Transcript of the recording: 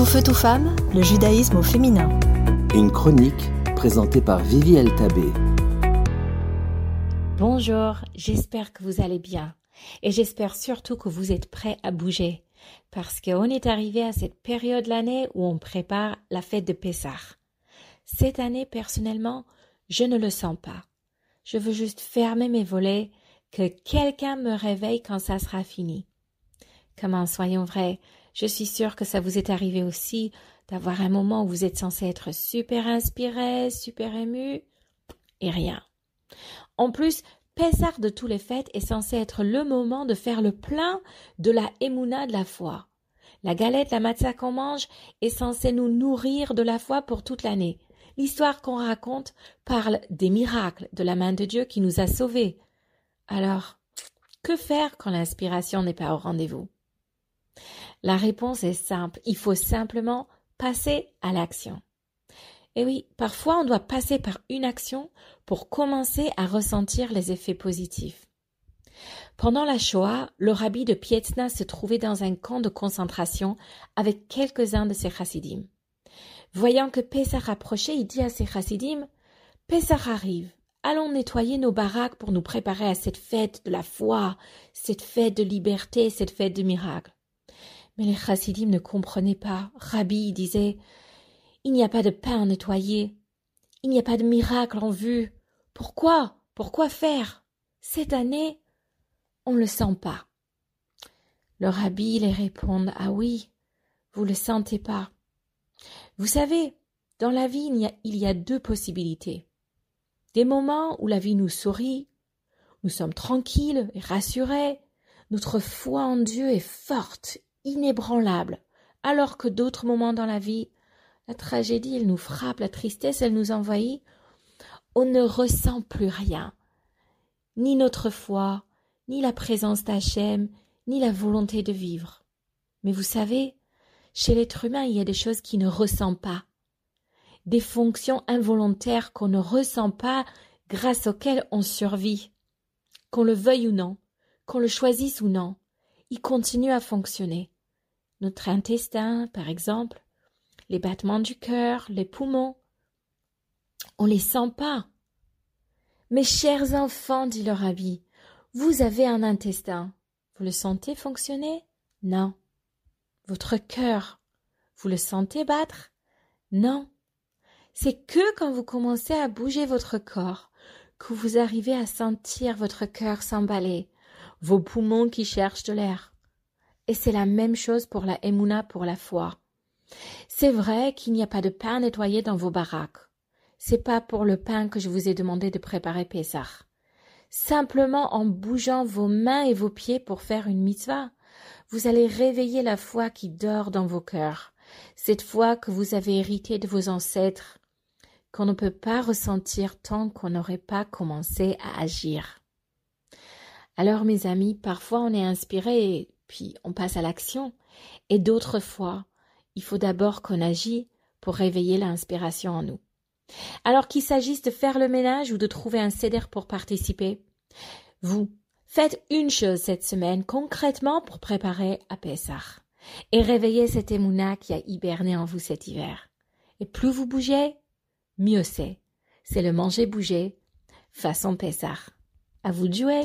Tout feu, tout femme, le judaïsme au féminin. Une chronique présentée par Vivi Tabé. Bonjour, j'espère que vous allez bien. Et j'espère surtout que vous êtes prêts à bouger. Parce qu'on est arrivé à cette période de l'année où on prépare la fête de Pessah. Cette année, personnellement, je ne le sens pas. Je veux juste fermer mes volets, que quelqu'un me réveille quand ça sera fini. Comment soyons vrais, je suis sûre que ça vous est arrivé aussi d'avoir un moment où vous êtes censé être super inspiré, super ému, et rien. En plus, Pessar de tous les fêtes est censé être le moment de faire le plein de la émouna de la foi. La galette, la matzah qu'on mange est censée nous nourrir de la foi pour toute l'année. L'histoire qu'on raconte parle des miracles de la main de Dieu qui nous a sauvés. Alors, que faire quand l'inspiration n'est pas au rendez-vous? La réponse est simple. Il faut simplement passer à l'action. Et oui, parfois on doit passer par une action pour commencer à ressentir les effets positifs. Pendant la Shoah, le rabbi de Pietna se trouvait dans un camp de concentration avec quelques-uns de ses chassidim. Voyant que Pessah approchait, il dit à ses chassidim Pessah arrive, allons nettoyer nos baraques pour nous préparer à cette fête de la foi, cette fête de liberté, cette fête de miracle. Mais les chassidim ne comprenaient pas. Rabbi disait Il n'y a pas de pain à nettoyer. Il n'y a pas de miracle en vue. Pourquoi? Pourquoi faire? Cette année, on ne le sent pas. Le rabbi les répond Ah oui, vous le sentez pas. Vous savez, dans la vie, il y, a, il y a deux possibilités. Des moments où la vie nous sourit, nous sommes tranquilles et rassurés, notre foi en Dieu est forte inébranlable, alors que d'autres moments dans la vie, la tragédie, elle nous frappe, la tristesse, elle nous envahit, on ne ressent plus rien, ni notre foi, ni la présence d'Hachem, ni la volonté de vivre. Mais vous savez, chez l'être humain, il y a des choses qui ne ressent pas, des fonctions involontaires qu'on ne ressent pas, grâce auxquelles on survit, qu'on le veuille ou non, qu'on le choisisse ou non il continue à fonctionner. Notre intestin, par exemple, les battements du cœur, les poumons, on les sent pas. Mes chers enfants, dit le rabbi, vous avez un intestin. Vous le sentez fonctionner? Non. Votre cœur, vous le sentez battre? Non. C'est que quand vous commencez à bouger votre corps que vous arrivez à sentir votre cœur s'emballer, vos poumons qui cherchent de l'air. Et c'est la même chose pour la émouna, pour la foi. C'est vrai qu'il n'y a pas de pain nettoyé dans vos baraques. C'est pas pour le pain que je vous ai demandé de préparer Pessah. Simplement en bougeant vos mains et vos pieds pour faire une mitzvah, vous allez réveiller la foi qui dort dans vos cœurs, cette foi que vous avez héritée de vos ancêtres, qu'on ne peut pas ressentir tant qu'on n'aurait pas commencé à agir. Alors, mes amis, parfois on est inspiré, puis on passe à l'action, et d'autres fois, il faut d'abord qu'on agit pour réveiller l'inspiration en nous. Alors qu'il s'agisse de faire le ménage ou de trouver un céder pour participer, vous faites une chose cette semaine concrètement pour préparer à Pessah et réveiller cette émouna qui a hiberné en vous cet hiver. Et plus vous bougez, mieux c'est. C'est le manger bouger façon Pessah. À vous de jouer!